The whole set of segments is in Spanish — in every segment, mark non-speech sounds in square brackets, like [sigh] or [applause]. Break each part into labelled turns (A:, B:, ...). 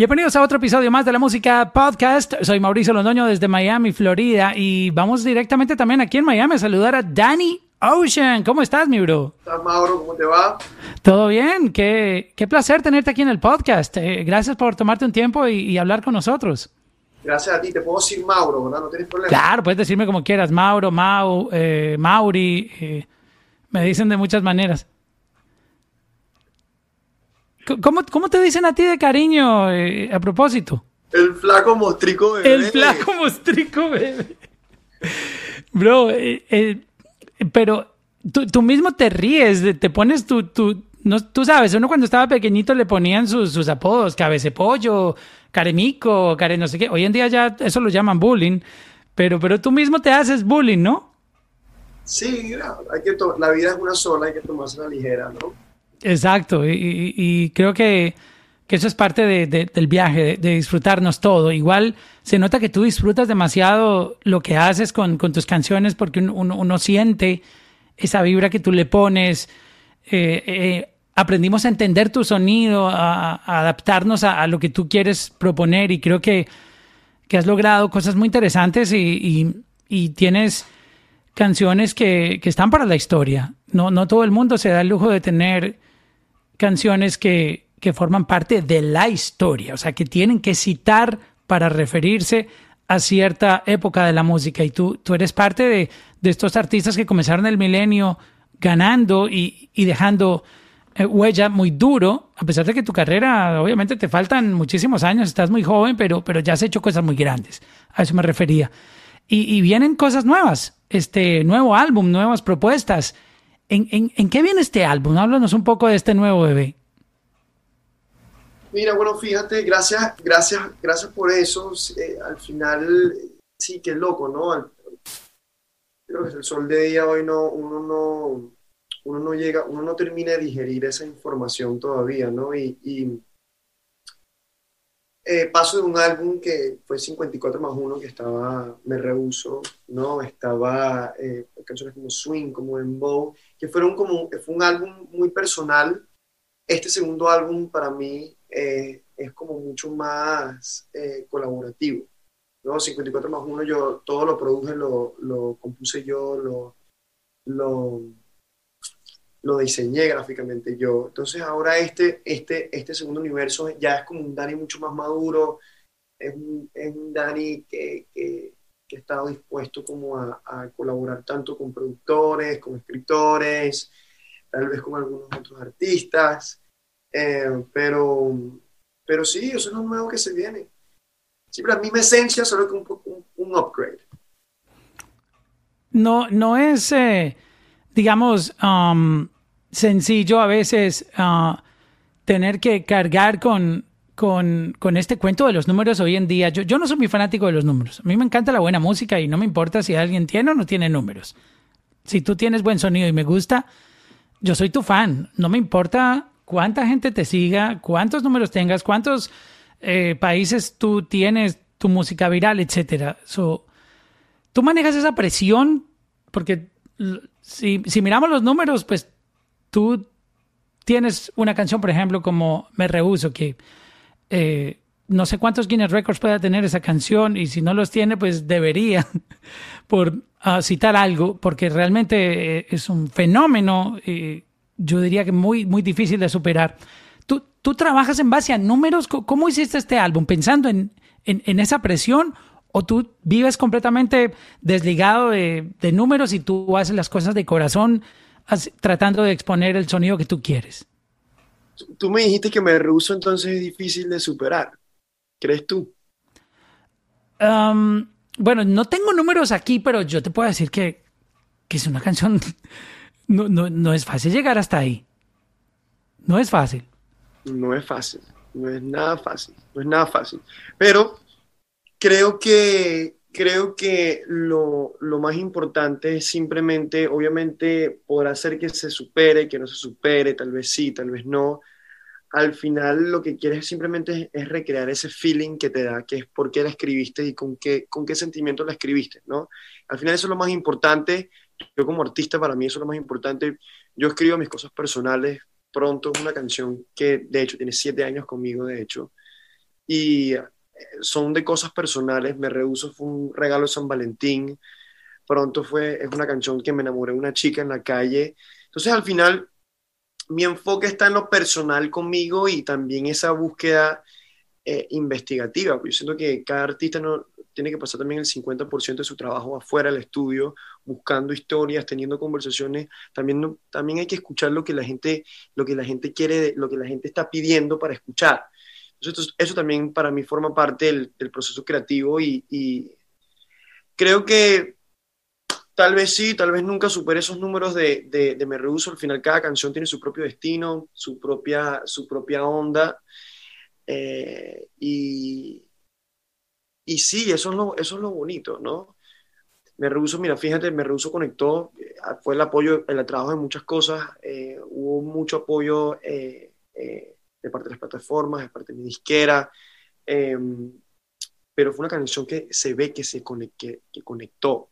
A: Bienvenidos a otro episodio más de la música podcast. Soy Mauricio Londoño desde Miami, Florida, y vamos directamente también aquí en Miami a saludar a Danny Ocean. ¿Cómo estás, mi bro?
B: ¿Estás, Mauro? ¿Cómo te va?
A: Todo bien. Qué, qué placer tenerte aquí en el podcast. Eh, gracias por tomarte un tiempo y, y, hablar con nosotros.
B: Gracias a ti. Te puedo decir Mauro, ¿verdad? No tienes problema.
A: Claro, puedes decirme como quieras. Mauro, Mau, eh, Mauri. Eh, me dicen de muchas maneras. ¿Cómo, ¿Cómo, te dicen a ti de cariño eh, a propósito?
B: El flaco mostrico bebé.
A: El flaco mostrico bebé. Bro, eh, eh, pero tú, tú, mismo te ríes, te pones tu, tu no, tú sabes, uno cuando estaba pequeñito le ponían sus, sus apodos, cabecepollo, caremico, care no sé qué. Hoy en día ya eso lo llaman bullying, pero, pero tú mismo te haces bullying, ¿no?
B: Sí, hay que la vida es una sola, hay que tomarse la ligera, ¿no?
A: Exacto, y, y, y creo que, que, eso es parte de, de, del viaje, de, de, disfrutarnos todo. Igual se nota que tú disfrutas demasiado lo que haces con, con tus canciones porque uno, uno, siente esa vibra que tú le pones. Eh, eh, aprendimos a entender tu sonido, a, adaptarnos a, lo que tú quieres proponer y creo que, que has logrado cosas muy interesantes y, y tienes canciones que, que, están para la historia. No, no todo el mundo se da el lujo de tener canciones que, que, forman parte de la historia, o sea, que tienen que citar para referirse a cierta época de la música. Y tú, tú eres parte de, de estos artistas que comenzaron el milenio ganando y, y dejando eh, huella muy duro, a pesar de que tu carrera, obviamente te faltan muchísimos años, estás muy joven, pero, pero ya has hecho cosas muy grandes. A eso me refería. Y, y vienen cosas nuevas, este nuevo álbum, nuevas propuestas. ¿En, en, ¿En, qué viene este álbum? Háblanos un poco de este nuevo bebé.
B: Mira, bueno, fíjate, gracias, gracias, gracias por eso. Eh, al final, sí, qué loco, ¿no? Creo que el sol de día hoy no, uno no, uno no llega, uno no termina de digerir esa información todavía, ¿no? Y, y eh, paso de un álbum que fue 54 más 1, que estaba Me Rehuso, ¿no? Estaba eh, canciones como Swing, como Dembow, que fueron como, fue un álbum muy personal. Este segundo álbum para mí eh, es como mucho más eh, colaborativo, ¿no? 54 más 1 yo todo lo produje, lo, compuse yo, lo, lo, lo diseñé gráficamente yo. Entonces ahora este, este, este segundo universo ya es como un Dani mucho más maduro, es un, es un Dani que, que, que, estado dispuesto como a, a, colaborar tanto con productores, con escritores, tal vez con algunos otros artistas, eh, pero, pero sí, eso es lo nuevo que se viene. Siempre la misma esencia, solo que un, un, un upgrade.
A: No, no es... Eh digamos, um, sencillo a veces uh, tener que cargar con, con, este cuento de los números hoy en día. Yo, yo no soy muy fanático de los números. A mí me encanta la buena música y no me importa si alguien tiene o no tiene números. Si tú tienes buen sonido y me gusta, yo soy tu fan. No me importa cuánta gente te siga, cuántos números tengas, cuántos eh, países tú tienes, tu música viral, etcétera. So, tú manejas esa presión porque si, miramos los números, pues tú tienes una canción, por ejemplo, como Me Rehuso, que eh, no sé cuántos Guinness Records pueda tener esa canción y si no los tiene, pues debería, [laughs] por uh, citar algo, porque realmente eh, es un fenómeno, yo diría que muy, muy difícil de superar. ¿Tú, ¿Tú trabajas en base a números? ¿Cómo hiciste este álbum? ¿Pensando en, en, en esa presión o tú vives completamente desligado de, de, números y tú haces las cosas de corazón tratando de exponer el sonido que tú quieres.
B: Tú me dijiste que me rehuso entonces es difícil de superar. ¿Crees tú?
A: Um, bueno, no tengo números aquí, pero yo te puedo decir que, que es una canción... [laughs] No, no, no es fácil llegar hasta ahí. No es fácil.
B: No es fácil. No es nada fácil. No es nada fácil. Pero creo que, creo que lo, lo, más importante es simplemente, obviamente, poder hacer que se supere, que no se supere, tal vez sí, tal vez no. Al final lo que quieres simplemente es, es recrear ese feeling que te da, que es por qué la escribiste y con qué, con qué sentimiento la escribiste, ¿no? Al final eso es lo más importante. Yo como artista, para mí eso es lo más importante. Yo escribo mis cosas personales. Pronto es una canción que, de hecho, tiene siete años conmigo, de hecho y son de cosas personales. Me rehuso, fue un regalo de San Valentín. Pronto fue, es una canción que me enamoré de una chica en la calle. Entonces al final mi enfoque está en lo personal conmigo y también esa búsqueda eh, investigativa. Yo siento que cada artista no, tiene que pasar también el 50% de su trabajo afuera del estudio, buscando historias, teniendo conversaciones. También, también hay que escuchar lo que la gente, lo que la gente quiere, lo que la gente está pidiendo para escuchar. Entonces, eso también para mí forma parte del, proceso creativo y, creo que tal vez sí, tal vez nunca supere esos números de, de, de Me Rehuso. Al final cada canción tiene su propio destino, su propia, su propia onda. Eh, y, y sí, eso es lo, eso es lo bonito, ¿no? Me rehuso, mira, fíjate, me rehuso conectó, eh, fue el apoyo, el trabajo de muchas cosas, eh, hubo mucho apoyo de parte de las plataformas, de parte de mi disquera, em, pero fue una canción que se ve que se que, que conectó.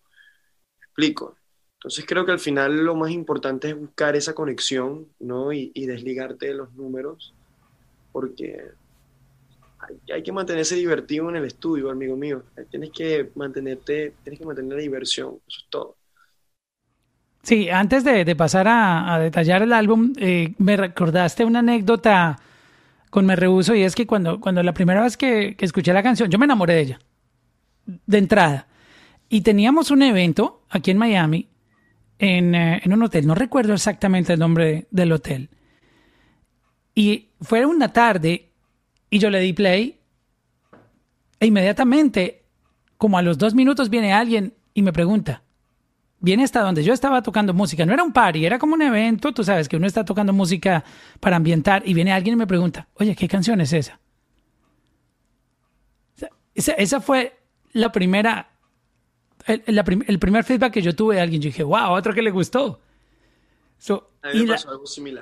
B: ¿Me explico? Entonces creo que al final lo más importante es buscar esa conexión, ¿no? Y, y desligarte de los números, porque hay, que mantenerse divertido en el estudio, amigo mío. Tienes que mantenerte, tienes que mantener la diversión, eso es todo.
A: Sí, antes de, pasar a, detallar el álbum, eh, me recordaste una anécdota con Me Rehuso y es que cuando, cuando la primera vez que, escuché la canción, yo me enamoré de ella, de entrada. Y teníamos un evento aquí en Miami, en, eh, en un hotel, no recuerdo exactamente el nombre del hotel. Y fue una tarde y yo le di play e inmediatamente, como a los dos minutos, viene alguien y me pregunta. Viene hasta donde yo estaba tocando música. No era un party, era como un evento. Tú sabes que uno está tocando música para ambientar y viene alguien y me pregunta, oye, ¿qué canción es esa? Esa, esa fue la primera, el, el, primer feedback que yo tuve de alguien. Yo dije, wow, otro que le gustó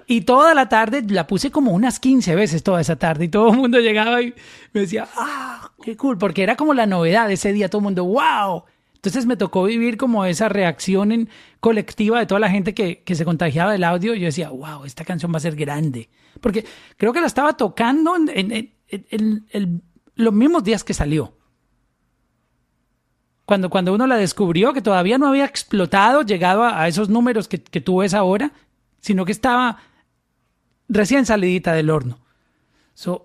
A: y, toda la tarde la puse como unas 15 veces toda esa tarde y todo el mundo llegaba y me decía, ah, qué cool, porque era como la novedad de ese día, todo el mundo, wow. Entonces me tocó vivir como esa reacción en colectiva de toda la gente que, que se contagiaba del audio. Yo decía, wow, esta canción va a ser grande. Porque creo que la estaba tocando en, los mismos días que salió. Cuando, cuando uno la descubrió, que todavía no había explotado, llegado a, esos números que, que tú ves ahora, sino que estaba recién salidita del horno.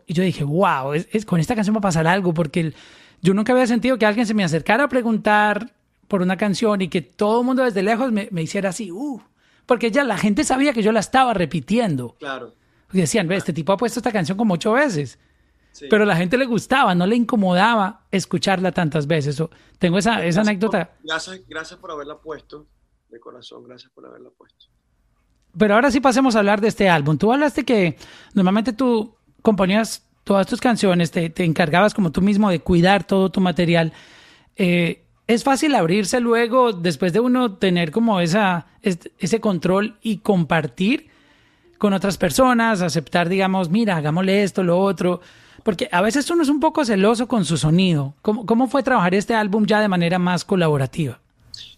A: y yo dije, wow, es, con esta canción va a pasar algo, porque yo nunca había sentido que alguien se me acercara a preguntar por una canción y que todo el mundo desde lejos me, hiciera así, uh, porque ya la gente sabía que yo la estaba repitiendo.
B: Claro.
A: Y decían, ve, este tipo ha puesto esta canción como ocho veces. Pero a la gente le gustaba, no le incomodaba escucharla tantas veces. tengo esa, esa anécdota.
B: gracias, gracias por haberla puesto, de corazón, gracias por haberla puesto.
A: Pero ahora sí pasemos a hablar de este álbum. Tú hablaste que normalmente tú componías todas tus canciones, te, te encargabas como tú mismo de cuidar todo tu material. Eh, es fácil abrirse luego, después de uno tener como esa, ese control y compartir con otras personas, aceptar, digamos, mira, hagámosle esto, lo otro. Porque a veces uno es un poco celoso con su sonido. ¿Cómo, cómo fue trabajar este álbum ya de manera más colaborativa?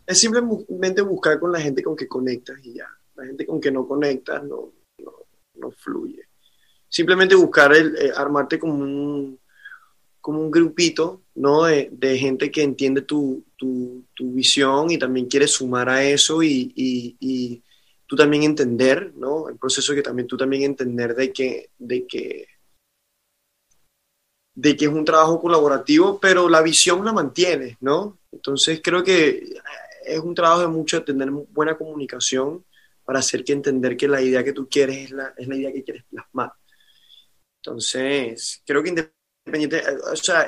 B: Es simplemente buscar con la gente con que conectas y ya la gente con que no conectas no, no, fluye. Simplemente buscar el, eh, armarte como un, como un grupito ¿no? de, gente que entiende tu, tu, visión y también quiere sumar a eso y, y, y, tú también entender, ¿no? El proceso que también tú también entender de que, de que de que es un trabajo colaborativo, pero la visión la mantienes, ¿no? Entonces creo que es un trabajo de mucho tener buena comunicación para hacer que entender que la idea que tú quieres es la, es la idea que quieres plasmar. Entonces, creo que independiente, o sea,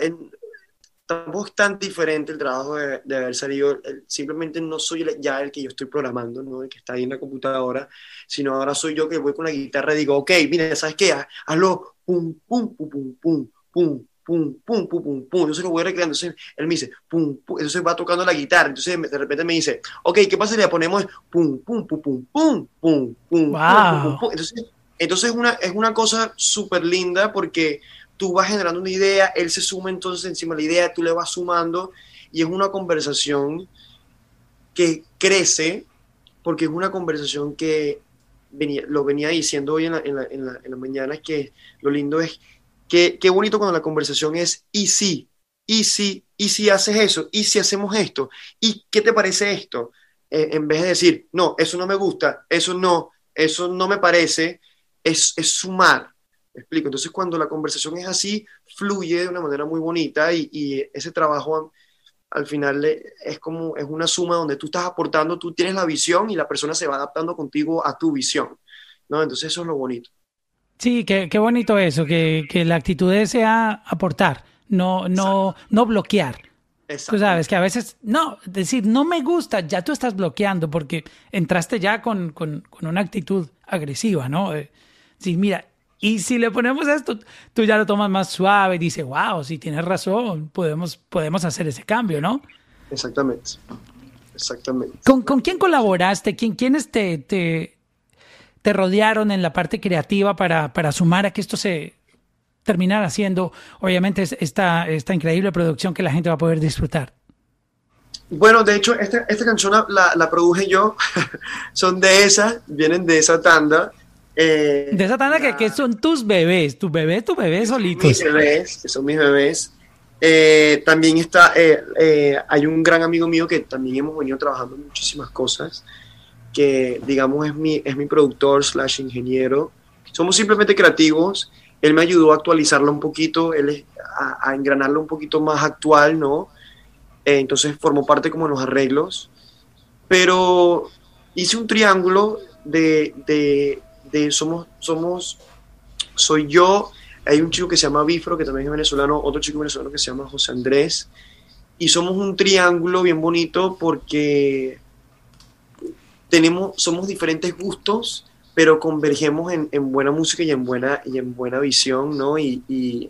B: tampoco es tan diferente el trabajo de, de haber salido, simplemente no soy ya el que yo estoy programando, ¿no? el que está ahí en la computadora, sino ahora soy yo que voy con la guitarra y digo, ok, mire, ¿sabes qué? Hazlo, pum, pum, pum, pum, pum, pum, pum, pum, pum, pum, pum. Entonces lo voy recreando. Entonces él me dice, pum, pum. Entonces va tocando la guitarra. Entonces de repente me dice, ok, ¿qué pasa si le ponemos pum, pum, pum, pum, pum, pum, pum, pum, pum, Entonces, entonces una, es una cosa súper linda porque tú vas generando una idea, él se suma entonces encima de la idea, tú le vas sumando y es una conversación que crece porque es una conversación que venía, lo venía diciendo hoy en la, en la, en la, mañana, que lo lindo es qué, qué bonito cuando la conversación es y sí, y sí, y si haces eso, y si hacemos esto, y qué te parece esto, eh, en vez de decir, no, eso no me gusta, eso no, eso no me parece, es, es sumar. ¿Me explico? Entonces, cuando la conversación es así, fluye de una manera muy bonita y, y ese trabajo al final es como, es una suma donde tú estás aportando, tú tienes la visión y la persona se va adaptando contigo a tu visión, ¿no? Entonces eso es lo bonito.
A: Sí, qué, qué bonito eso, que, que, la actitud sea aportar, no, no, no bloquear. Tú sabes que a veces, no, decir, no me gusta, ya tú estás bloqueando porque entraste ya con, con, con una actitud agresiva, ¿no? Sí, mira, y si le ponemos esto, tú ya lo tomas más suave y dices, wow, si tienes razón, podemos, podemos hacer ese cambio, ¿no?
B: Exactamente. Exactamente.
A: ¿Con, con quién colaboraste? ¿Quién, ¿Quiénes te, te, te, rodearon en la parte creativa para, para sumar a que esto se terminara haciendo, obviamente, esta, esta increíble producción que la gente va a poder disfrutar?
B: Bueno, de hecho, esta, esta canción la, la produje yo, [laughs] son de esa, vienen de esa tanda.
A: Eh, de esa tanda que, que, son tus bebés, tus bebés, tus bebés solitos.
B: Mis bebés, que son mis bebés. Eh, también está, eh, hay un gran amigo mío que también hemos venido trabajando en muchísimas cosas, que digamos es mi, es mi productor slash ingeniero. Somos simplemente creativos. Él me ayudó a actualizarlo un poquito, él, a, a engranarlo un poquito más actual, ¿no? entonces formó parte como en los arreglos. Pero hice un triángulo de, de somos, somos, soy yo, hay un chico que se llama Bifro, que también es venezolano, otro chico venezolano que se llama José Andrés, y somos un triángulo bien bonito porque tenemos, somos diferentes gustos, pero convergemos en, en buena música y en buena, y en buena visión, ¿no? Y, y,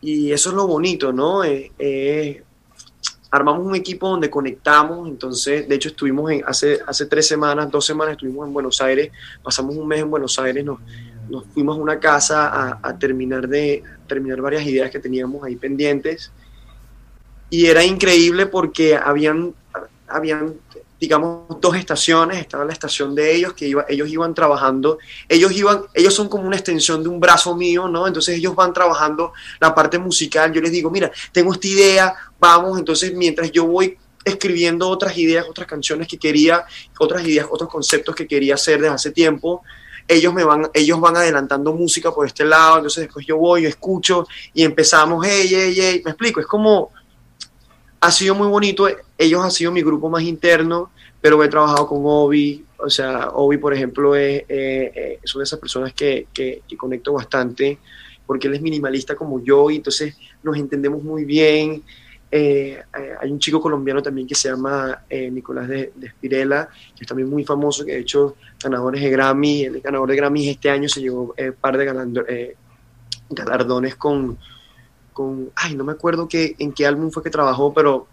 B: y eso es lo bonito, ¿no? Eh, eh, armamos un equipo donde conectamos, entonces, de hecho, estuvimos en, hace, hace tres semanas, dos semanas estuvimos en Buenos Aires, pasamos un mes en Buenos Aires, nos, nos fuimos a una casa a, a, terminar de terminar varias ideas que teníamos ahí pendientes y era increíble porque habían, habían digamos, dos estaciones, estaba la estación de ellos, que iba, ellos iban trabajando, ellos, iban, ellos son como una extensión de un brazo mío, ¿no? Entonces ellos van trabajando la parte musical, yo les digo, mira, tengo esta idea, vamos, entonces mientras yo voy escribiendo otras ideas, otras canciones que quería, otras ideas, otros conceptos que quería hacer desde hace tiempo, ellos me van, ellos van adelantando música por este lado, entonces después yo voy, yo escucho y empezamos, hey, hey, hey, me explico, es como, ha sido muy bonito, ellos han sido mi grupo más interno, pero he trabajado con Obi, o sea, Obi, por ejemplo, es, eh, de esas personas que, que, que, conecto bastante, porque él es minimalista como yo, y entonces nos entendemos muy bien. Eh, eh, hay un chico colombiano también que se llama eh, Nicolás de, de, que es también muy famoso, que de hecho ganadores de Grammy, el ganador de Grammy este año se llevó un par de galardones con, con, ay, no me acuerdo qué, en qué álbum fue que trabajó, pero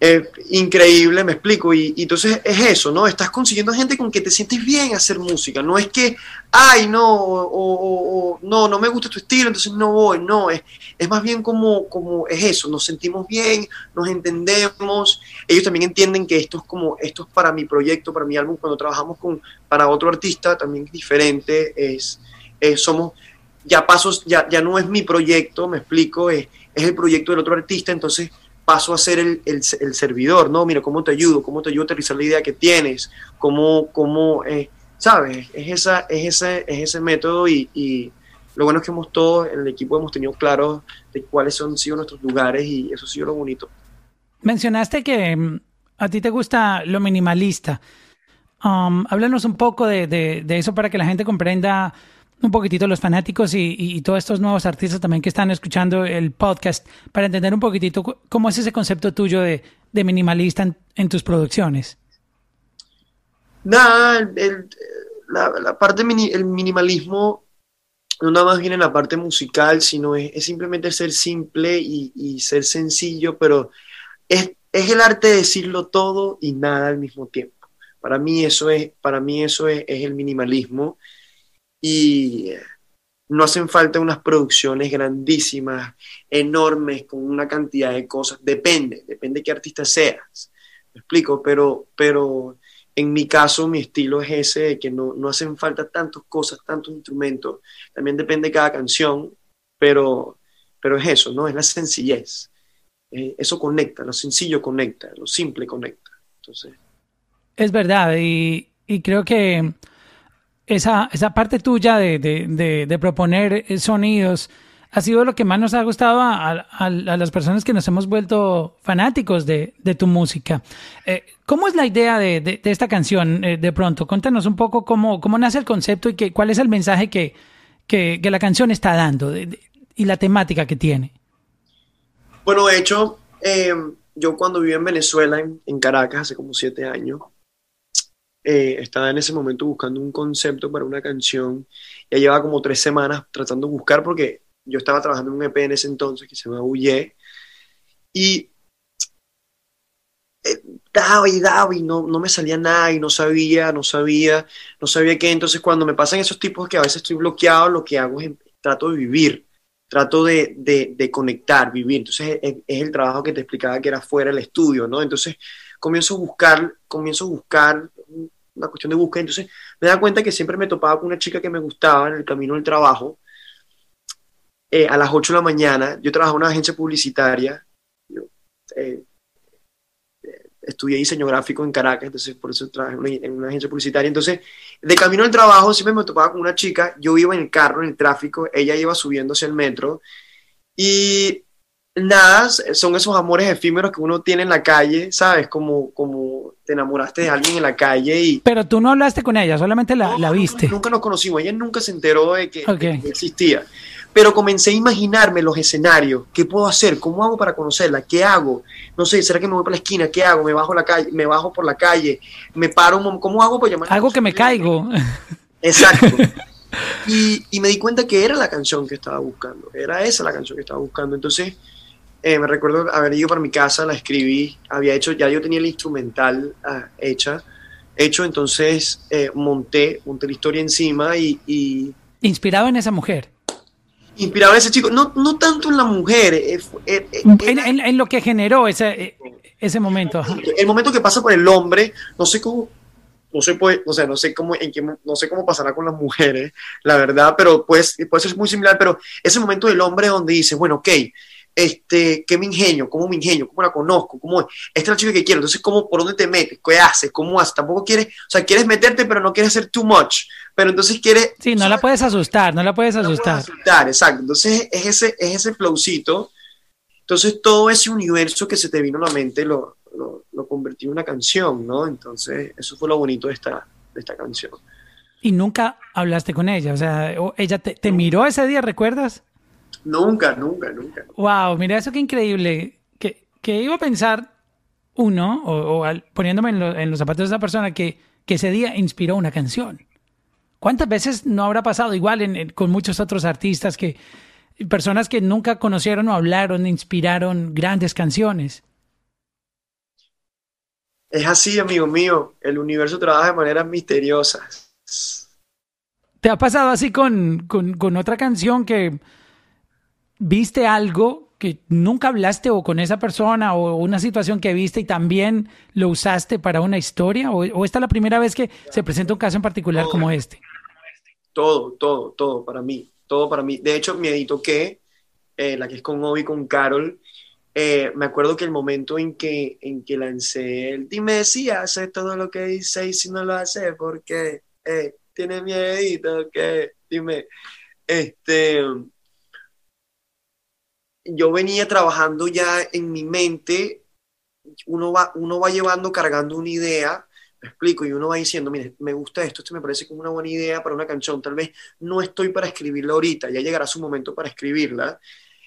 B: eh, increíble, me explico. Y, y, entonces es eso, ¿no? Estás consiguiendo gente con que te sientes bien hacer música. No es que, ay, no, o, no, no me gusta tu estilo, entonces no voy. No, es, es más bien como, como es eso. Nos sentimos bien, nos entendemos. Ellos también entienden que esto es como, esto es para mi proyecto, para mi álbum. Cuando trabajamos con, para otro artista, también es diferente. Es, es somos, ya pasos, ya, ya no es mi proyecto, me explico, es, es el proyecto del otro artista. Entonces, paso a ser el, el, servidor, ¿no? Mira, ¿cómo te ayudo? ¿Cómo te ayudo a aterrizar la idea que tienes? ¿Cómo, cómo eh, sabes? Es, esa, es, ese, es ese método y, y, lo bueno es que hemos todos, en el equipo hemos tenido claro de cuáles han sido nuestros lugares y eso ha sido lo bonito.
A: Mencionaste que mm, a ti te gusta lo minimalista. Um, háblanos un poco de, de eso para que la gente comprenda un poquitito los fanáticos y, y, todos estos nuevos artistas también que están escuchando el podcast para entender un poquitito cómo es ese concepto tuyo de, de minimalista en, tus producciones.
B: Nada, el, la, la, parte mini, el minimalismo no nada más viene en la parte musical, sino es, es simplemente ser simple y, y, ser sencillo, pero es, es el arte de decirlo todo y nada al mismo tiempo. Para mí eso es, para mí eso es, es el minimalismo y no hacen falta unas producciones grandísimas, enormes, con una cantidad de cosas. Depende, depende de qué artista seas. Me explico, pero, pero en mi caso, mi estilo es ese, que no, no hacen falta tantas cosas, tantos instrumentos. También depende de cada canción, pero, pero es eso, ¿no? Es la sencillez. Eh, eso conecta, lo sencillo conecta, lo simple conecta. Entonces.
A: Es verdad, y, y creo que esa, esa parte tuya de, de, de, proponer sonidos ha sido lo que más nos ha gustado a, a, las personas que nos hemos vuelto fanáticos de, tu música. Eh, ¿Cómo es la idea de, esta canción eh, de pronto? Cuéntanos un poco cómo, cómo nace el concepto y que, cuál es el mensaje que, que, la canción está dando y la temática que tiene.
B: Bueno, de hecho, eh, yo cuando viví en Venezuela, en, Caracas, hace como siete años, eh, estaba en ese momento buscando un concepto para una canción. Ya llevaba como tres semanas tratando de buscar porque yo estaba trabajando en un EP en ese entonces que se llama Huye. Y eh, daba y daba y no, no me salía nada y no sabía, no sabía, no sabía qué. Entonces cuando me pasan esos tipos que a veces estoy bloqueado, lo que hago es trato de vivir trato de, de, conectar, vivir. Entonces es, el trabajo que te explicaba que era fuera del estudio, ¿no? Entonces comienzo a buscar, comienzo a buscar una cuestión de búsqueda. Entonces me da cuenta que siempre me topaba con una chica que me gustaba en el camino del trabajo. Eh, a las 8 de la mañana, yo trabajaba en una agencia publicitaria. Yo, eh, estudié diseño gráfico en Caracas, entonces por eso trabajé en una, agencia publicitaria. Entonces, de camino al trabajo siempre me topaba con una chica, yo iba en el carro, en el tráfico, ella iba subiendo hacia el metro y nada, son esos amores efímeros que uno tiene en la calle, ¿sabes? Como, como te enamoraste de alguien en la calle y...
A: Pero tú no hablaste con ella, solamente la, la viste.
B: Nunca, nos conocimos, ella nunca se enteró de que existía pero comencé a imaginarme los escenarios, qué puedo hacer, cómo hago para conocerla, qué hago, no sé, será que me voy por la esquina, qué hago, me bajo la calle, me bajo por la calle, me paro, cómo hago para llamar.
A: Algo que me caigo.
B: Exacto. [laughs] Y, me di cuenta que era la canción que estaba buscando, era esa la canción que estaba buscando. Entonces, eh, me recuerdo haber ido para mi casa, la escribí, había hecho, ya yo tenía el instrumental ah, hecha, hecho, entonces eh, monté, monté la historia encima y, y...
A: Inspirado en esa mujer
B: inspiraba a ese chico, no, no tanto en la mujer, eh,
A: eh, eh, en, lo que generó ese, ese momento.
B: El momento que pasa por el hombre, no sé cómo, no sé, puede, o sea, no sé cómo, en qué, no sé cómo pasará con las mujeres, la verdad, pero pues, puede ser muy similar, pero ese momento del hombre donde dice, bueno, ok, este, ¿qué me ingenio? ¿Cómo me ingenio? ¿Cómo la conozco? ¿Cómo Esta es la chica que quiero. Entonces, ¿cómo, ¿por dónde te metes? ¿Qué haces? ¿Cómo haces? Tampoco quieres, o sea, quieres meterte, pero no quieres hacer too much. Pero entonces quieres...
A: Sí, no la puedes asustar, no la puedes asustar.
B: asustar, exacto. Entonces, es ese, es ese flowcito. Entonces, todo ese universo que se te vino a la mente lo, lo, lo convertí en una canción, ¿no? Entonces, eso fue lo bonito de esta, de esta canción.
A: Y nunca hablaste con ella, o sea, ella te, te miró ese día, ¿recuerdas?
B: Nunca, nunca, nunca. Wow,
A: mira eso qué increíble. Que, que iba a pensar uno, o, poniéndome en, los zapatos de esa persona, que, que ese día inspiró una canción. ¿Cuántas veces no habrá pasado igual con muchos otros artistas que personas que nunca conocieron o hablaron, inspiraron grandes canciones?
B: Es así, amigo mío. El universo trabaja de maneras misteriosas.
A: ¿Te ha pasado así con, con otra canción que viste algo que nunca hablaste o con esa persona o una situación que viste y también lo usaste para una historia? ¿O, esta es la primera vez que se presenta un caso en particular como este?
B: Todo, todo, todo para mí, todo para mí. De hecho, mi edito que, eh, la que es con Obi, con Carol, eh, me acuerdo que el momento en que, en que lancé el dime si hace todo lo que dice y si no lo hace, porque eh, tiene miedito, que dime, este yo venía trabajando ya en mi mente, uno va, uno va llevando, cargando una idea, me explico, y uno va diciendo, mire, me gusta esto, esto me parece como una buena idea para una canción, tal vez no estoy para escribirla ahorita, ya llegará su momento para escribirla.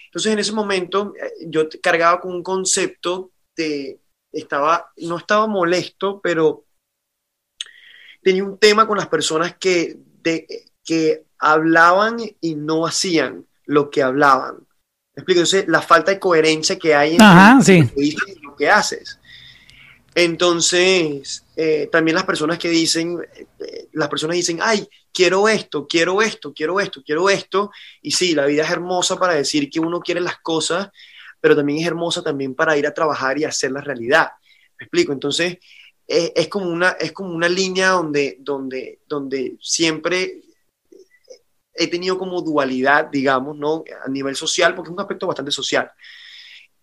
B: Entonces en ese momento eh, yo cargaba con un concepto de, estaba, no estaba molesto, pero tenía un tema con las personas que, de, que hablaban y no hacían lo que hablaban explico? Entonces, la falta de coherencia que hay en lo que haces. Entonces, eh, también las personas que dicen, eh, las personas dicen, ay, quiero esto, quiero esto, quiero esto, quiero esto. Y sí, la vida es hermosa para decir que uno quiere las cosas, pero también es hermosa también para ir a trabajar y hacer la realidad. ¿Me explico? Entonces, es, como una, es como una línea donde, donde, donde siempre he tenido como dualidad, digamos, ¿no? A nivel social, porque es un aspecto bastante social.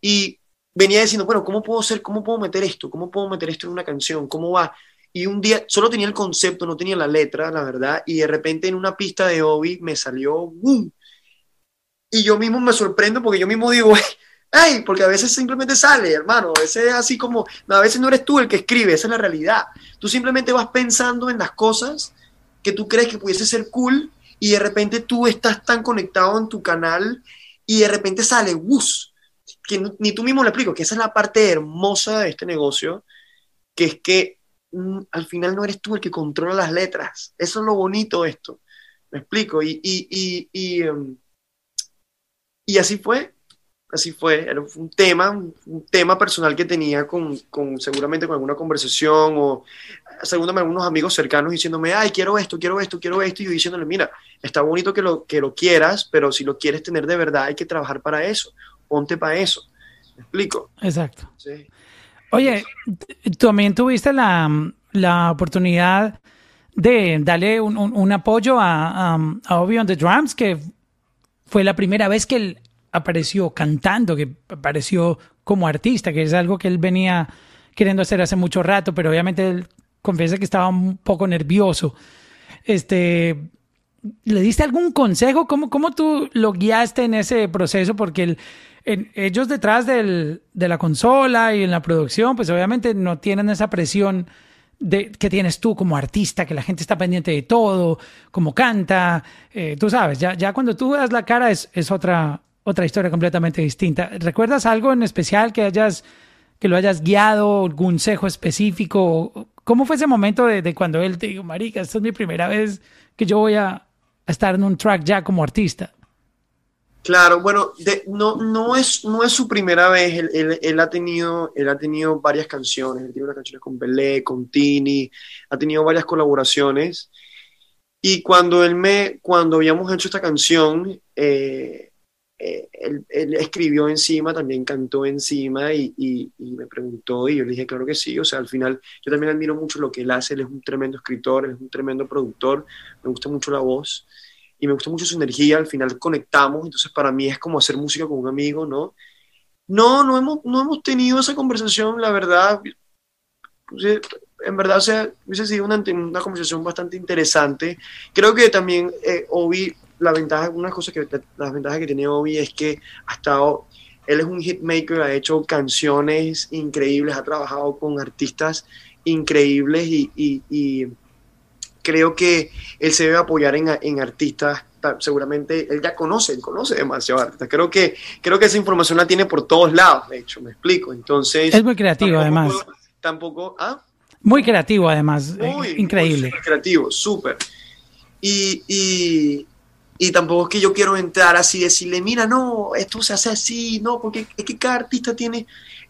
B: Y venía diciendo, bueno, ¿cómo puedo hacer, cómo puedo meter esto? ¿Cómo puedo meter esto en una canción? ¿Cómo va? Y un día solo tenía el concepto, no tenía la letra, la verdad, y de repente en una pista de Obi me salió ¡boom! Y yo mismo me sorprendo porque yo mismo digo, [laughs] ¡ay! Porque a veces simplemente sale, hermano, a veces es así como, a veces no eres tú el que escribe, esa es la realidad. Tú simplemente vas pensando en las cosas que tú crees que pudiese ser cool y de repente tú estás tan conectado en tu canal y de repente sale, ¡bus! Que ni tú mismo lo explico, que esa es la parte hermosa de este negocio, que es que mm, al final no eres tú el que controla las letras. Eso es lo bonito esto. ¿Me explico? Y, y, y, em, y, así fue. Así fue. Era un tema, un tema personal que tenía con, con seguramente con alguna conversación o seguramente algunos amigos cercanos diciéndome, ay, quiero esto, quiero esto, quiero esto. Y yo diciéndole, mira, está bonito que lo, que lo quieras, pero si lo quieres tener de verdad hay que trabajar para eso. Ponte para eso. ¿Me explico?
A: Exacto. Sí. Oye, también tuviste la, la oportunidad de darle un, un, apoyo a, a, Obi on the Drums, que fue la primera vez que él apareció cantando, que apareció como artista, que es algo que él venía queriendo hacer hace mucho rato, pero obviamente él confiesa que estaba un poco nervioso. Este, ¿Le diste algún consejo? ¿Cómo, cómo tú lo guiaste en ese proceso? Porque el, ellos detrás del, de la consola y en la producción, pues obviamente no tienen esa presión de, que tienes tú como artista, que la gente está pendiente de todo, como canta, eh, tú sabes, ya, ya cuando tú das la cara es, es otra, otra historia completamente distinta. ¿Recuerdas algo en especial que hayas que lo hayas guiado, algún consejo específico? ¿Cómo fue ese momento de, de, cuando él te dijo, marica, esta es mi primera vez que yo voy a, estar en un track ya como artista?
B: Claro, bueno, no, no, es, no es su primera vez, él, ha tenido, él ha tenido varias canciones, él tiene unas canciones con Belé, con Tini, ha tenido varias colaboraciones, y cuando él me, cuando habíamos hecho esta canción, eh, eh, él, escribió encima, también cantó encima y, y, me preguntó y yo le dije, claro que sí, o sea, al final yo también admiro mucho lo que él hace, él es un tremendo escritor, él es un tremendo productor, me gusta mucho la voz y me gusta mucho su energía, al final conectamos, entonces para mí es como hacer música con un amigo, ¿no? No, no hemos, no hemos tenido esa conversación, la verdad, en verdad o sea, hubiese sido una, una, conversación bastante interesante. Creo que también eh, Obi, la ventaja, una cosa que las ventajas que tiene Obi es que ha estado, él es un hitmaker, ha hecho canciones increíbles, ha trabajado con artistas increíbles y, y creo que él se debe apoyar en, artistas seguramente él ya conoce, él conoce demasiado artistas. Creo que, creo que esa información la tiene por todos lados, de hecho, me explico. Entonces.
A: Es muy creativo, además.
B: tampoco. ¿ah?
A: Muy creativo, además. Muy, increíble.
B: Muy creativo, súper. Y, y, y, tampoco es que yo quiero entrar así y decirle, mira, no, esto se hace así, no, porque es que cada artista tiene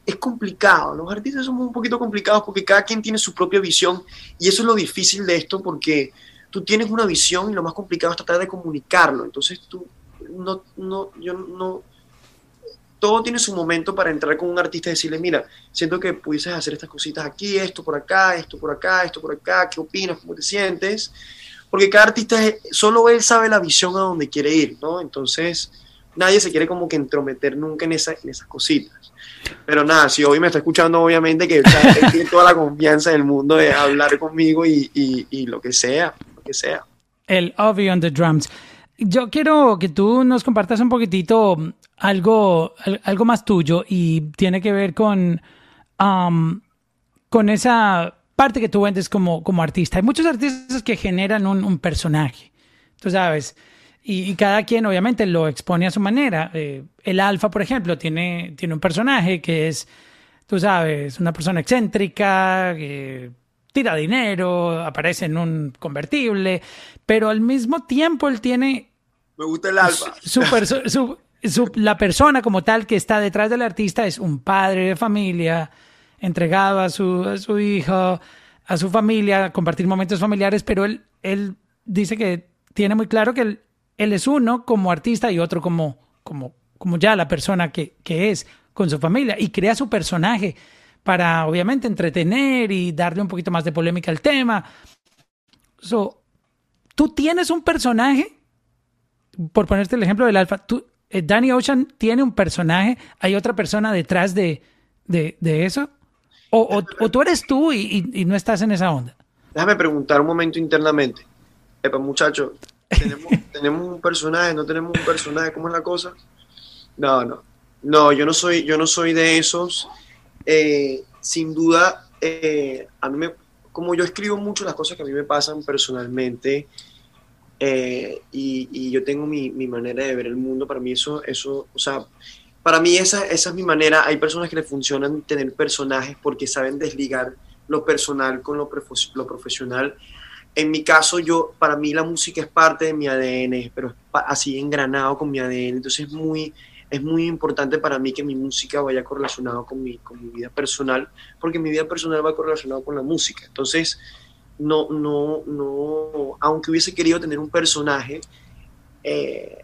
B: es complicado. Los artistas somos un poquito complicados porque cada quien tiene su propia visión y eso es lo difícil de esto porque tú tienes una visión y lo más complicado es tratar de comunicarlo. Entonces tú no, no, yo no, todo tiene su momento para entrar con un artista y decirle, mira, siento que pudieses hacer estas cositas aquí, esto por acá, esto por acá, esto por acá, ¿qué opinas? ¿Cómo te sientes? Porque cada artista, solo él sabe la visión a donde quiere ir, ¿no? Entonces, nadie se quiere como que entrometer nunca en, esa, en esas cositas. Pero nada, si hoy me está escuchando, obviamente que tiene toda la confianza del mundo de hablar conmigo y, lo que sea, lo que sea.
A: El Ovi on the Drums. Yo quiero que tú nos compartas un poquitito algo, algo más tuyo y tiene que ver con, um, con esa parte que tú vendes como, como artista. Hay muchos artistas que generan un, un personaje. Tú sabes, y, cada quien obviamente lo expone a su manera. Eh, el alfa, por ejemplo, tiene, tiene un personaje que es, tú sabes, una persona excéntrica, que tira dinero, aparece en un convertible, pero al mismo tiempo él tiene...
B: Me gusta el alfa.
A: Su, [laughs] la persona como tal que está detrás del artista es un padre de familia, entregado a su, a su hijo, a su familia, compartir momentos familiares, pero él, él dice que tiene muy claro que el, él es uno como artista y otro como, como, como ya la persona que, que es con su familia y crea su personaje para obviamente entretener y darle un poquito más de polémica al tema. So, tú tienes un personaje, por ponerte el ejemplo del alfa, tú, eh, Danny Ocean tiene un personaje, hay otra persona detrás de, de, eso, o, o, tú eres tú y, y, no estás en esa onda.
B: Déjame preguntar un momento internamente. Epa, muchacho, ¿tenemos, [laughs] ¿tenemos un personaje? ¿No tenemos un personaje? ¿Cómo es la cosa? No, no. No, yo no soy, yo no soy de esos. Eh, sin duda, eh, a mí me, como yo escribo mucho las cosas que a mí me pasan personalmente eh, y, yo tengo mi, manera de ver el mundo, para mí eso, eso o sea, para mí esa, esa es mi manera. Hay personas que le funcionan tener personajes porque saben desligar lo personal con lo, lo profesional. En mi caso, yo, para mí la música es parte de mi ADN, pero así engranado con mi ADN, entonces es muy, es muy importante para mí que mi música vaya correlacionado con mi, con mi vida personal, porque mi vida personal va correlacionado con la música. Entonces, no, no, no, aunque hubiese querido tener un personaje, eh,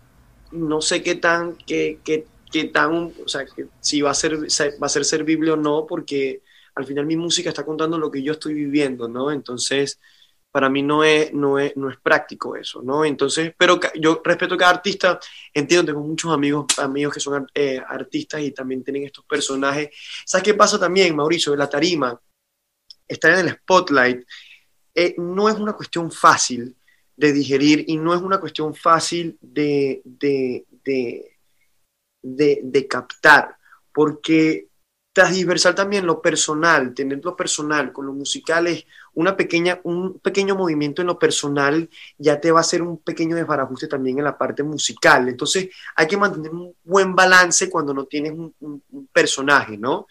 B: no sé qué tan, qué, qué, qué tan, o sea, que si va a ser, va a ser servible o no, porque al final mi música está contando lo que yo estoy viviendo, ¿no? Entonces, para mí no es, no es, no es práctico eso, ¿no? Entonces, pero yo respeto a cada artista, entiendo, tengo muchos amigos, amigos que son eh, artistas y también tienen estos personajes. ¿Sabes qué pasa también, Mauricio? La tarima, estar en el spotlight, eh, no es una cuestión fácil de digerir y no es una cuestión fácil de, de, de, de captar, porque transversal también lo personal, tener lo personal con lo musical es una pequeña, un pequeño movimiento en lo personal ya te va a hacer un pequeño desbarajuste también en la parte musical. Entonces hay que mantener un buen balance cuando no tienes un, personaje, ¿no?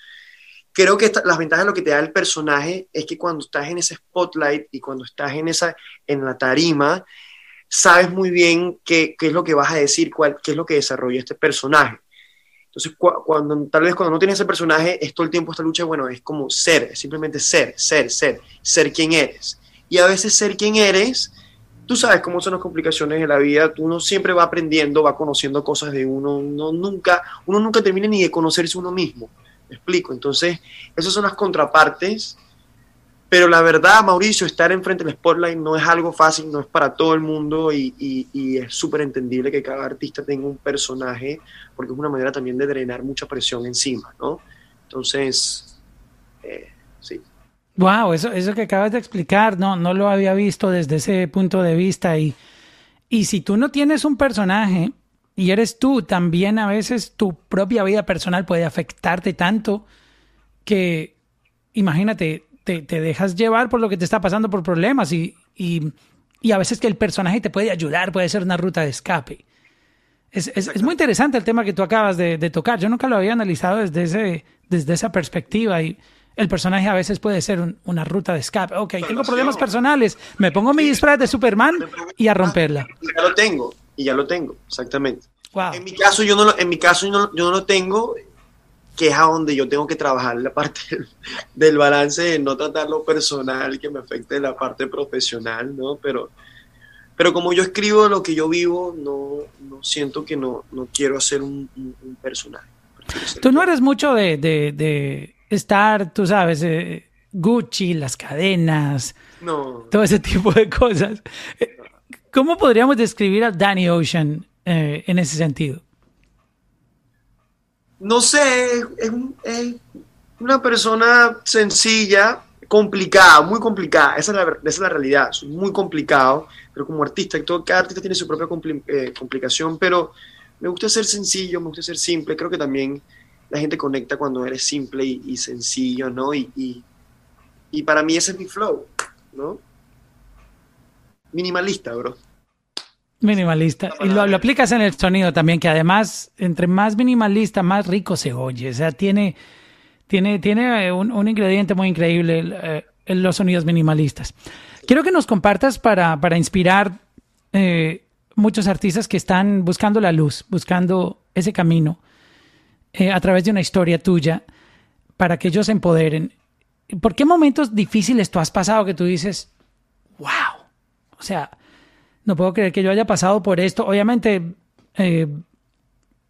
B: Creo que las ventajas de lo que te da el personaje es que cuando estás en ese spotlight y cuando estás en, esa, en la tarima, sabes muy bien qué, qué es lo que vas a decir, cuál, qué es lo que desarrolla este personaje. Entonces, cuando, tal vez cuando no tienes ese personaje, es todo el tiempo esta lucha, bueno, es como ser, simplemente ser, ser, ser, ser quien eres. Y a veces ser quien eres, tú sabes cómo son las complicaciones de la vida, uno siempre va aprendiendo, va conociendo cosas de uno, uno nunca, uno nunca termina ni de conocerse uno mismo. ¿Me explico? Entonces, esas son las contrapartes pero la verdad, Mauricio, estar enfrente del spotlight no es algo fácil, no es para todo el mundo y, es súper entendible que cada artista tenga un personaje, porque es una manera también de drenar mucha presión encima, ¿no? Entonces, eh, sí.
A: Wow, eso, eso que acabas de explicar, no, no lo había visto desde ese punto de vista. Y, y si tú no tienes un personaje y eres tú, también a veces tu propia vida personal puede afectarte tanto que, imagínate, te, dejas llevar por lo que te está pasando por problemas y, a veces que el personaje te puede ayudar, puede ser una ruta de escape. Es, muy interesante el tema que tú acabas de, tocar. Yo nunca lo había analizado desde, ese, desde esa perspectiva y el personaje a veces puede ser una ruta de escape. Ok, tengo problemas personales, me pongo mi disfraz de Superman y a romperla.
B: Y ya lo tengo, y ya lo tengo, exactamente. En mi caso, yo no, en mi caso yo no lo tengo que es a donde yo tengo que trabajar la parte [laughs] del, balance de no tratar lo personal que me afecte la parte profesional, ¿no? Pero, pero como yo escribo lo que yo vivo, no, no siento que no, no quiero hacer un, un, personaje.
A: Tú no eres mucho de, de, estar, tú sabes, eh, Gucci, las cadenas, no. todo ese tipo de cosas. ¿Cómo podríamos describir a Danny Ocean eh, en ese sentido?
B: No sé, es, una persona sencilla, complicada, muy complicada. Esa es, la, esa es la realidad. Soy muy complicado, pero como artista, todo, cada artista tiene su propia eh, complicación, pero me gusta ser sencillo, me gusta ser simple. Creo que también la gente conecta cuando eres simple y, sencillo, ¿no? Y, y, para mí ese es mi flow, ¿no? Minimalista, bro.
A: Minimalista. Y lo, aplicas en el sonido también, que además, entre más minimalista, más rico se oye. O sea, tiene, tiene, tiene un, ingrediente muy increíble eh, en los sonidos minimalistas. Quiero que nos compartas para, para inspirar eh, muchos artistas que están buscando la luz, buscando ese camino eh, a través de una historia tuya, para que ellos se empoderen. ¿Por qué momentos difíciles tú has pasado que tú dices, wow? O sea, no puedo creer que yo haya pasado por esto. Obviamente, eh,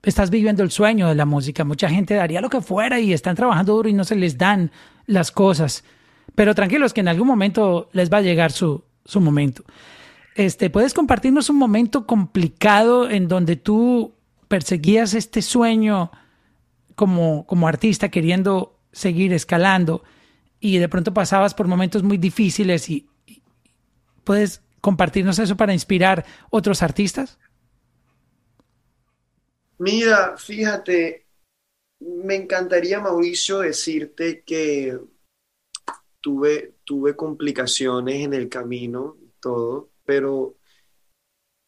A: estás viviendo el sueño de la música. Mucha gente daría lo que fuera y están trabajando duro y no se les dan las cosas. Pero tranquilos que en algún momento les va a llegar su, su momento. Este, ¿Puedes compartirnos un momento complicado en donde tú perseguías este sueño como, como artista queriendo seguir escalando y de pronto pasabas por momentos muy difíciles y, y puedes compartirnos eso para inspirar otros artistas?
B: Mira, fíjate, me encantaría, Mauricio, decirte que tuve, tuve complicaciones en el camino, todo, pero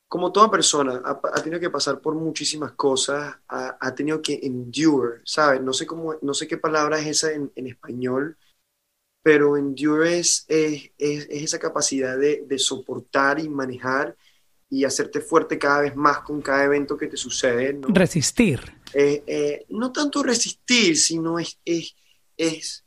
B: como toda persona, ha, tenido que pasar por muchísimas cosas, ha, tenido que endure, ¿sabes? No sé, cómo, no sé qué palabra es esa en, español, pero endure es, es, esa capacidad de, de, soportar y manejar y hacerte fuerte cada vez más con cada evento que te sucede. ¿no?
A: Resistir.
B: Eh, eh, no tanto resistir, sino es, es, es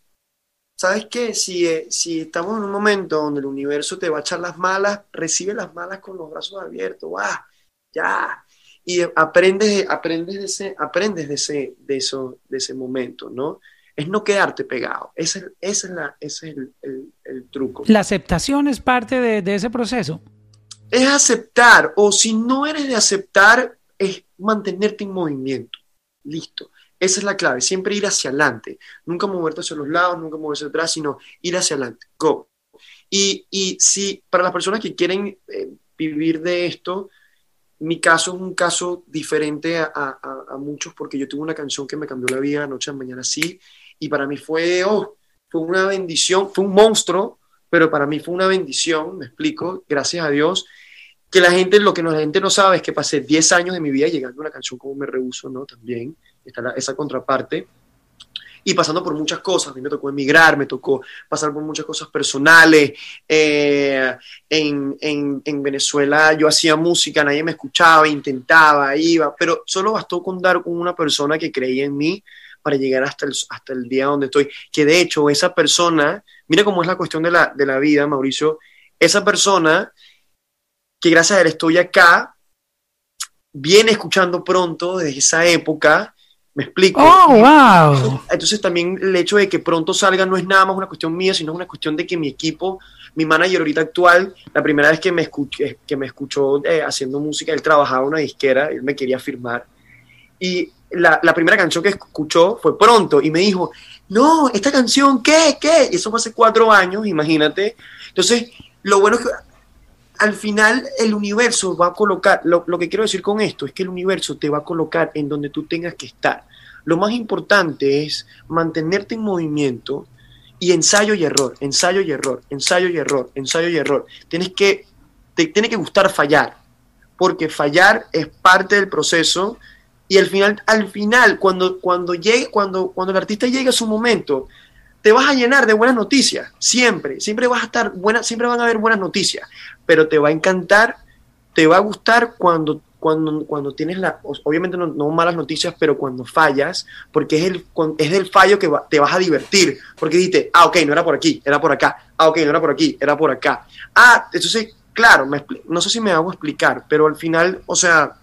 B: ¿sabes qué? Si, eh, si estamos en un momento donde el universo te va a echar las malas, recibe las malas con los brazos abiertos, ¡ah! Ya. Y aprendes, aprendes, de ese, aprendes de, ese, de, eso, de ese momento, ¿no? Es no quedarte pegado. Ese, es, la, ese es el, el, truco.
A: ¿La aceptación es parte de, de ese proceso?
B: es aceptar, o si no eres de aceptar, es mantenerte en movimiento. Listo. Esa es la clave, siempre ir hacia adelante, nunca moverte hacia los lados, nunca moverse atrás, sino ir hacia adelante. Go. Y, y si para las personas que quieren eh, vivir de esto, mi caso es un caso diferente a, a, muchos porque yo tuve una canción que me cambió la vida noche a mañana sí, y para mí fue, oh, fue una bendición, fue un monstruo, pero para mí fue una bendición, me explico, gracias a Dios, que la gente, lo que la gente no sabe es que pasé 10 años de mi vida llegando a una canción como Me Rehuso, ¿no? También está esa contraparte. Y pasando por muchas cosas, a mí me tocó emigrar, me tocó pasar por muchas cosas personales. Eh, en, en, en, Venezuela yo hacía música, nadie me escuchaba, intentaba, iba, pero solo bastó con dar con una persona que creía en mí para llegar hasta el, hasta el día donde estoy. Que de hecho esa persona, mira cómo es la cuestión de la, de la vida, Mauricio, esa persona que gracias a él estoy acá, viene escuchando pronto desde esa época, me explico.
A: Oh, wow.
B: Entonces también el hecho de que pronto salga no es nada más una cuestión mía, sino una cuestión de que mi equipo, mi manager ahorita actual, la primera vez que me, escuché, que me escuchó eh, haciendo música, él trabajaba en una disquera, él me quería firmar. Y la, la, primera canción que escuchó fue pronto y me dijo, no, esta canción, ¿qué? ¿Qué? Y eso fue hace cuatro años, imagínate. Entonces, lo bueno es que al final el universo va a colocar, lo, que quiero decir con esto es que el universo te va a colocar en donde tú tengas que estar. Lo más importante es mantenerte en movimiento y ensayo y error, ensayo y error, ensayo y error, ensayo y error. Tienes que, te tiene que gustar fallar, porque fallar es parte del proceso y al final, al final cuando, cuando, llegue, cuando, cuando el artista llegue a su momento, te vas a llenar de buenas noticias, siempre, siempre vas a estar buena, siempre van a haber buenas noticias, pero te va a encantar, te va a gustar cuando cuando, cuando tienes la, obviamente no, malas noticias, pero cuando fallas, porque es el, es del fallo que te vas a divertir, porque dices, ah, ok, no era por aquí, era por acá, ah, ok, no era por aquí, era por acá. Ah, entonces, claro, no sé si me hago explicar, pero al final, o sea,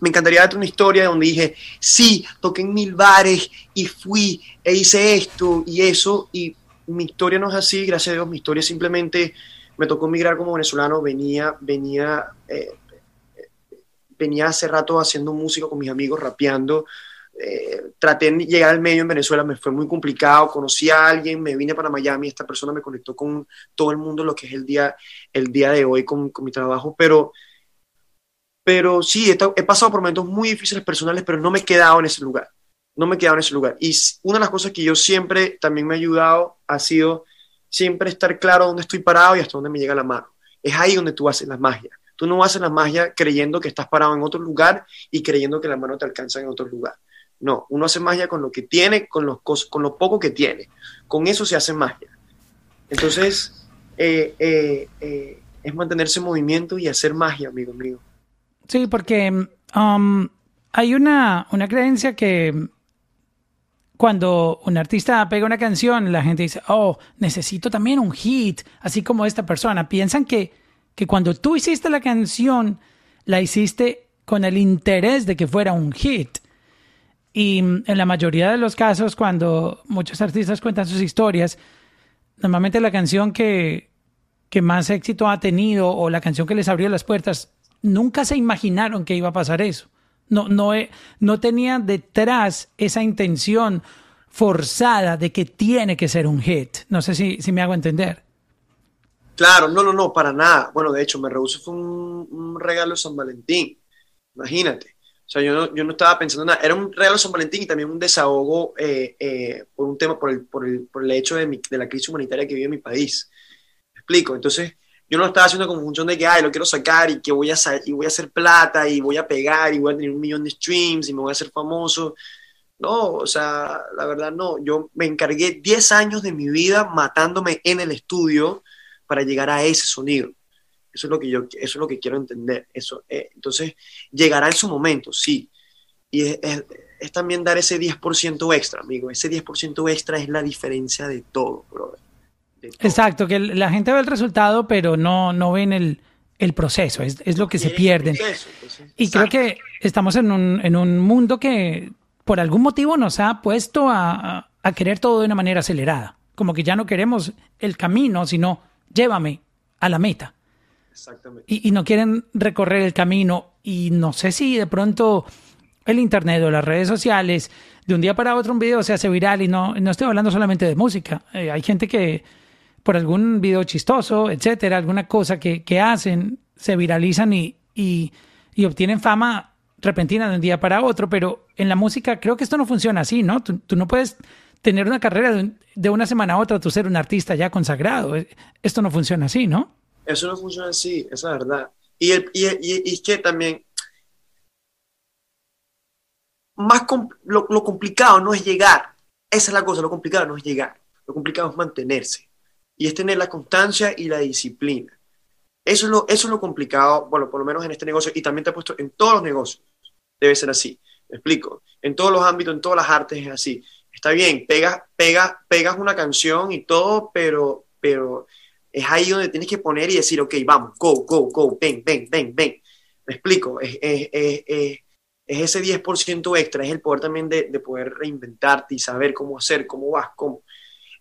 B: me encantaría darte una historia donde dije, sí, toqué en mil bares y fui e hice esto y eso, y mi historia no es así, gracias a Dios, mi historia simplemente me tocó migrar como venezolano, venía, venía, eh, venía hace rato haciendo música con mis amigos, rapeando, eh, traté de llegar al medio en Venezuela, me fue muy complicado, conocí a alguien, me vine para Miami, esta persona me conectó con todo el mundo, lo que es el día, el día de hoy con, con mi trabajo, pero pero sí, he, pasado por momentos muy difíciles personales, pero no me he quedado en ese lugar. No me he quedado en ese lugar. Y una de las cosas que yo siempre también me ha ayudado ha sido siempre estar claro dónde estoy parado y hasta dónde me llega la mano. Es ahí donde tú haces la magia. Tú no haces la magia creyendo que estás parado en otro lugar y creyendo que la mano te alcanza en otro lugar. No, uno hace magia con lo que tiene, con, los, con lo poco que tiene. Con eso se hace magia. Entonces, eh, eh, eh, es mantenerse en movimiento y hacer magia, amigo mío.
A: Sí, porque um, hay una, una creencia que cuando un artista pega una canción, la gente dice, oh, necesito también un hit, así como esta persona. Piensan que, que cuando tú hiciste la canción, la hiciste con el interés de que fuera un hit. Y en la mayoría de los casos, cuando muchos artistas cuentan sus historias, normalmente la canción que, que más éxito ha tenido o la canción que les abrió las puertas, nunca se imaginaron que iba a pasar eso. No, no, no tenía detrás esa intención forzada de que tiene que ser un hit. No sé si, me hago entender.
B: Claro, no, no, no, para nada. Bueno, de hecho, Me Rehuso fue un, regalo de San Valentín. Imagínate. O sea, yo no, yo no estaba pensando nada. Era un regalo de San Valentín y también un desahogo eh, eh, por un tema, por el, por el, por el hecho de, de, la crisis humanitaria que vive mi país. ¿Me explico? Entonces, yo no estaba haciendo como función de que, ay, lo quiero sacar y que voy a, y voy a hacer plata y voy a pegar y voy a tener un millón de streams y me voy a hacer famoso. No, o sea, la verdad no. Yo me encargué 10 años de mi vida matándome en el estudio para llegar a ese sonido. Eso es lo que yo, eso es lo que quiero entender. Eso, eh, entonces, llegará en su momento, sí. Y es, es, también dar ese 10% extra, amigo. Ese 10% extra es la diferencia de todo, brother.
A: Exacto, que la gente ve el resultado, pero no, no ven el, el proceso, es, es, lo que se pierde. y creo que estamos en un, en un mundo que por algún motivo nos ha puesto a, a, querer todo de una manera acelerada. Como que ya no queremos el camino, sino llévame a la meta. Exactamente. Y, y, no quieren recorrer el camino. Y no sé si de pronto el Internet o las redes sociales, de un día para otro un video se hace viral y no, no estoy hablando solamente de música. Eh, hay gente que por algún video chistoso, etcétera, alguna cosa que, que hacen, se viralizan y, y, obtienen fama repentina de un día para otro, pero en la música creo que esto no funciona así, ¿no? Tú, no puedes tener una carrera de, de, una semana a otra, tú ser un artista ya consagrado. Esto no funciona así, ¿no?
B: Eso no funciona así, esa es verdad. Y, el, y, y, que también más lo, lo complicado no es llegar, esa es la cosa, lo complicado no es llegar, lo complicado es mantenerse y es tener la constancia y la disciplina. Eso es lo, eso es lo complicado, bueno, por lo menos en este negocio, y también te he puesto en todos los negocios, debe ser así. Me explico. En todos los ámbitos, en todas las artes es así. Está bien, pegas, pegas, pegas una canción y todo, pero, pero es ahí donde tienes que poner y decir, ok, vamos, go, go, go, ven, ven, ven, ven. Me explico. Es, es, es, es ese 10% extra, es el poder también de, de, poder reinventarte y saber cómo hacer, cómo vas, cómo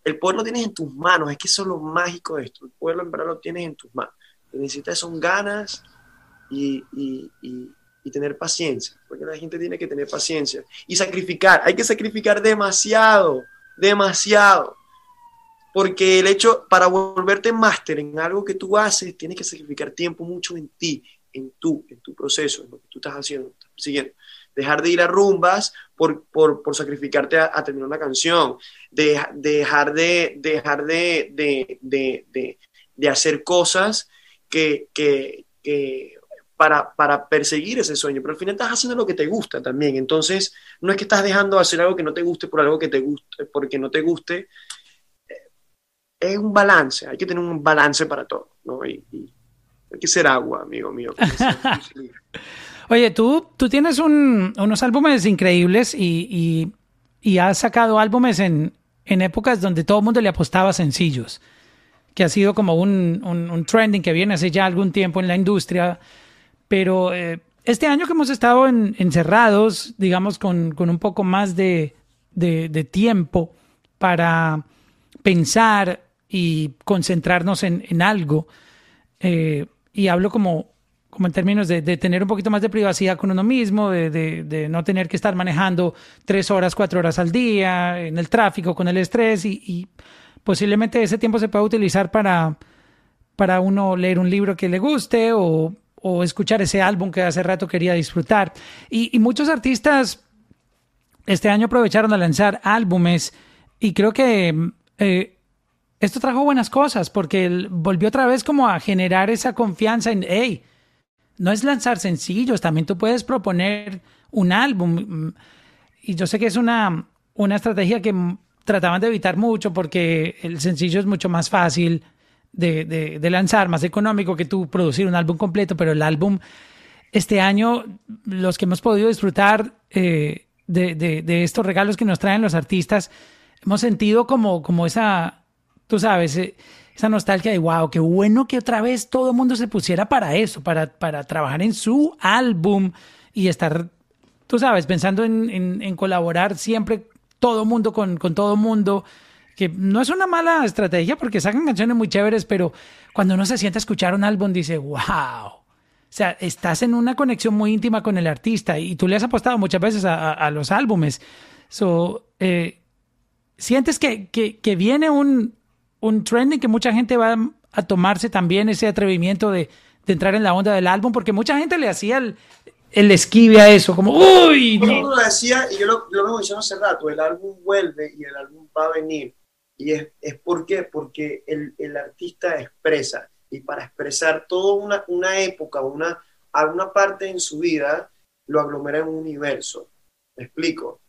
B: el poder lo tienes en tus manos, es que eso es lo mágico de esto, el poder en verdad lo tienes en tus manos. Lo que necesitas son ganas y, tener paciencia, porque la gente tiene que tener paciencia y sacrificar, hay que sacrificar demasiado, demasiado. Porque el hecho, para volverte máster en algo que tú haces, tienes que sacrificar tiempo mucho en ti, en tú, en tu proceso, en lo que tú estás haciendo, estás dejar de ir a rumbas por, por, por sacrificarte a, a, terminar una canción, de, dejar, de, dejar de, de, de, de hacer cosas que, que, que para, para, perseguir ese sueño, pero al final estás haciendo lo que te gusta también, entonces no es que estás dejando de hacer algo que no te guste por algo que te guste, porque no te guste, es un balance, hay que tener un balance para todo, ¿no? Y, y hay que ser agua, amigo mío. [laughs]
A: Oye, tú, tú tienes un, unos álbumes increíbles y, y, has sacado álbumes en, en épocas donde todo el mundo le apostaba sencillos, que ha sido como un, un, trending que viene hace ya algún tiempo en la industria. Pero eh, este año que hemos estado en, encerrados, digamos, con, con, un poco más de, de, de tiempo para pensar y concentrarnos en, en algo, eh, y hablo como como en términos de, tener un poquito más de privacidad con uno mismo, de, no tener que estar manejando tres horas, cuatro horas al día en el tráfico con el estrés y, y posiblemente ese tiempo se pueda utilizar para, para uno leer un libro que le guste o, o escuchar ese álbum que hace rato quería disfrutar. Y, y muchos artistas este año aprovecharon a lanzar álbumes y creo que eh, esto trajo buenas cosas porque volvió otra vez como a generar esa confianza en, hey, no es lanzar sencillos, también tú puedes proponer un álbum. Y yo sé que es una, una estrategia que trataban de evitar mucho porque el sencillo es mucho más fácil de, de, de, lanzar, más económico que tú producir un álbum completo, pero el álbum, este año, los que hemos podido disfrutar eh, de, de, estos regalos que nos traen los artistas, hemos sentido como, como esa, tú sabes, eh, esa nostalgia de wow, qué bueno que otra vez todo el mundo se pusiera para eso, para, para trabajar en su álbum y estar tú sabes, pensando en, colaborar siempre todo mundo con, con todo mundo, que no es una mala estrategia porque sacan canciones muy chéveres, pero cuando uno se sienta a escuchar un álbum dice, wow. O sea, estás en una conexión muy íntima con el artista y tú le has apostado muchas veces a, los álbumes. So, eh, ¿Sientes que, que, viene un, un trending que mucha gente va a tomarse también ese atrevimiento de, de entrar en la onda del álbum? Porque mucha gente le hacía el, el esquive a eso, como, uy.
B: No. lo decía, y yo lo, lo vengo diciendo hace rato, el álbum vuelve y el álbum va a venir. Y es, es ¿por qué? Porque el, el, artista expresa, y para expresar toda una, una época, una, alguna parte en su vida, lo aglomera en un universo. ¿Me explico?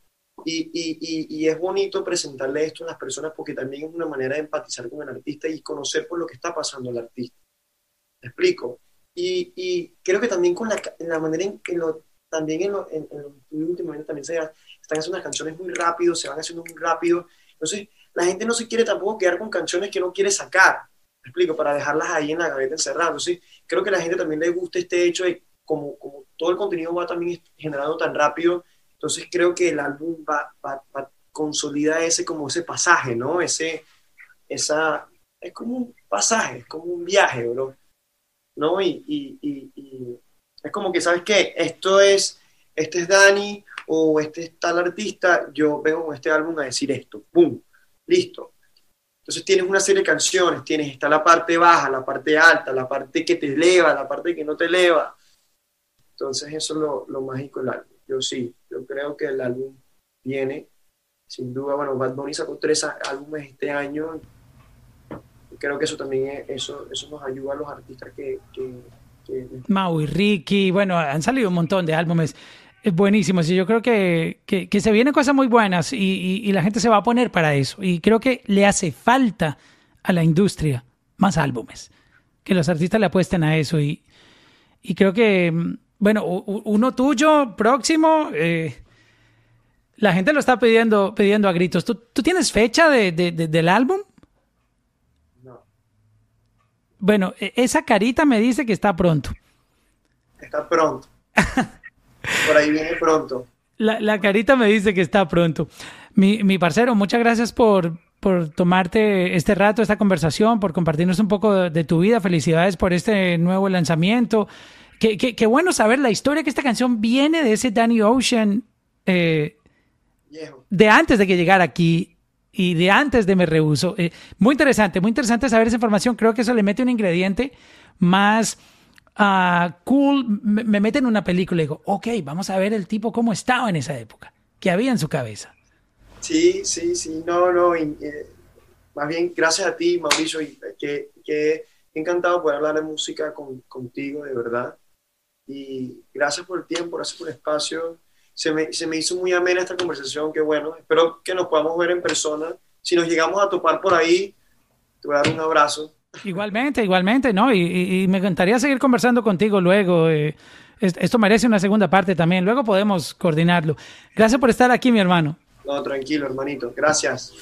B: Y, y, y, es bonito presentarle esto a las personas porque también es una manera de empatizar con el artista y conocer por lo que está pasando el artista. ¿Me explico? Y, creo que también con la, la manera en que lo, también en, lo, en, últimamente también se están haciendo unas canciones muy rápido, se van haciendo muy rápido. Entonces, la gente no se quiere tampoco quedar con canciones que no quiere sacar, ¿me explico? Para dejarlas ahí en la gaveta encerradas. Entonces, creo que a la gente también le gusta este hecho de como, como todo el contenido va también generando tan rápido, entonces creo que el álbum va, va, va consolida ese como ese pasaje, ¿no? Ese, esa, es como un pasaje, es como un viaje, bro. ¿no? Y, y, y, es como que, ¿sabes qué? Esto es, este es Dani o este es tal artista, yo vengo con este álbum a decir esto, ¡pum! Listo. Entonces tienes una serie de canciones, tienes, está la parte baja, la parte alta, la parte que te eleva, la parte que no te eleva. Entonces eso es lo, lo mágico del álbum. Yo sí, yo creo que el álbum viene, sin duda, bueno, Bad Bunny sacó tres álbumes este año, creo que eso también eso, eso nos ayuda a los artistas que, que,
A: Mau y Ricky, bueno, han salido un montón de álbumes. Buenísimos y yo creo que, que, se vienen cosas muy buenas y, y, la gente se va a poner para eso. Y creo que le hace falta a la industria más álbumes, que los artistas le apuesten a eso y, y creo que, bueno, uno tuyo próximo, eh, la gente lo está pidiendo, pidiendo a gritos. ¿Tú, tú tienes fecha de, de, del álbum? Bueno, e, esa carita me dice que está pronto.
B: Está pronto. Por ahí viene pronto.
A: La, carita me dice que está pronto. Mi, mi parcero, muchas gracias por, por tomarte este rato, esta conversación, por compartirnos un poco de, tu vida. Felicidades por este nuevo lanzamiento. Qué, qué, bueno saber la historia que esta canción viene de ese Danny Ocean eh, de antes de que llegara aquí y de antes de Me Rehuso. Eh, muy interesante, muy interesante saber esa información. Creo que eso le mete un ingrediente más ah, cool. Me, mete en una película y digo, ok, vamos a ver el tipo cómo estaba en esa época, qué había en su cabeza.
B: Sí, sí, sí, no, no. Eh, más bien, gracias a ti, Mauricio, y que, que encantado poder hablar de música contigo, de verdad. Y gracias por el tiempo, gracias por el espacio se me, se me hizo muy amena esta conversación, que bueno, espero que nos podamos ver en persona. Si nos llegamos a topar por ahí, te voy a dar un abrazo.
A: Igualmente, igualmente, ¿no? Y, me encantaría seguir conversando contigo luego. Eh, esto merece una segunda parte también. Luego podemos coordinarlo. Gracias por estar aquí, mi hermano.
B: No, tranquilo, hermanito. Gracias.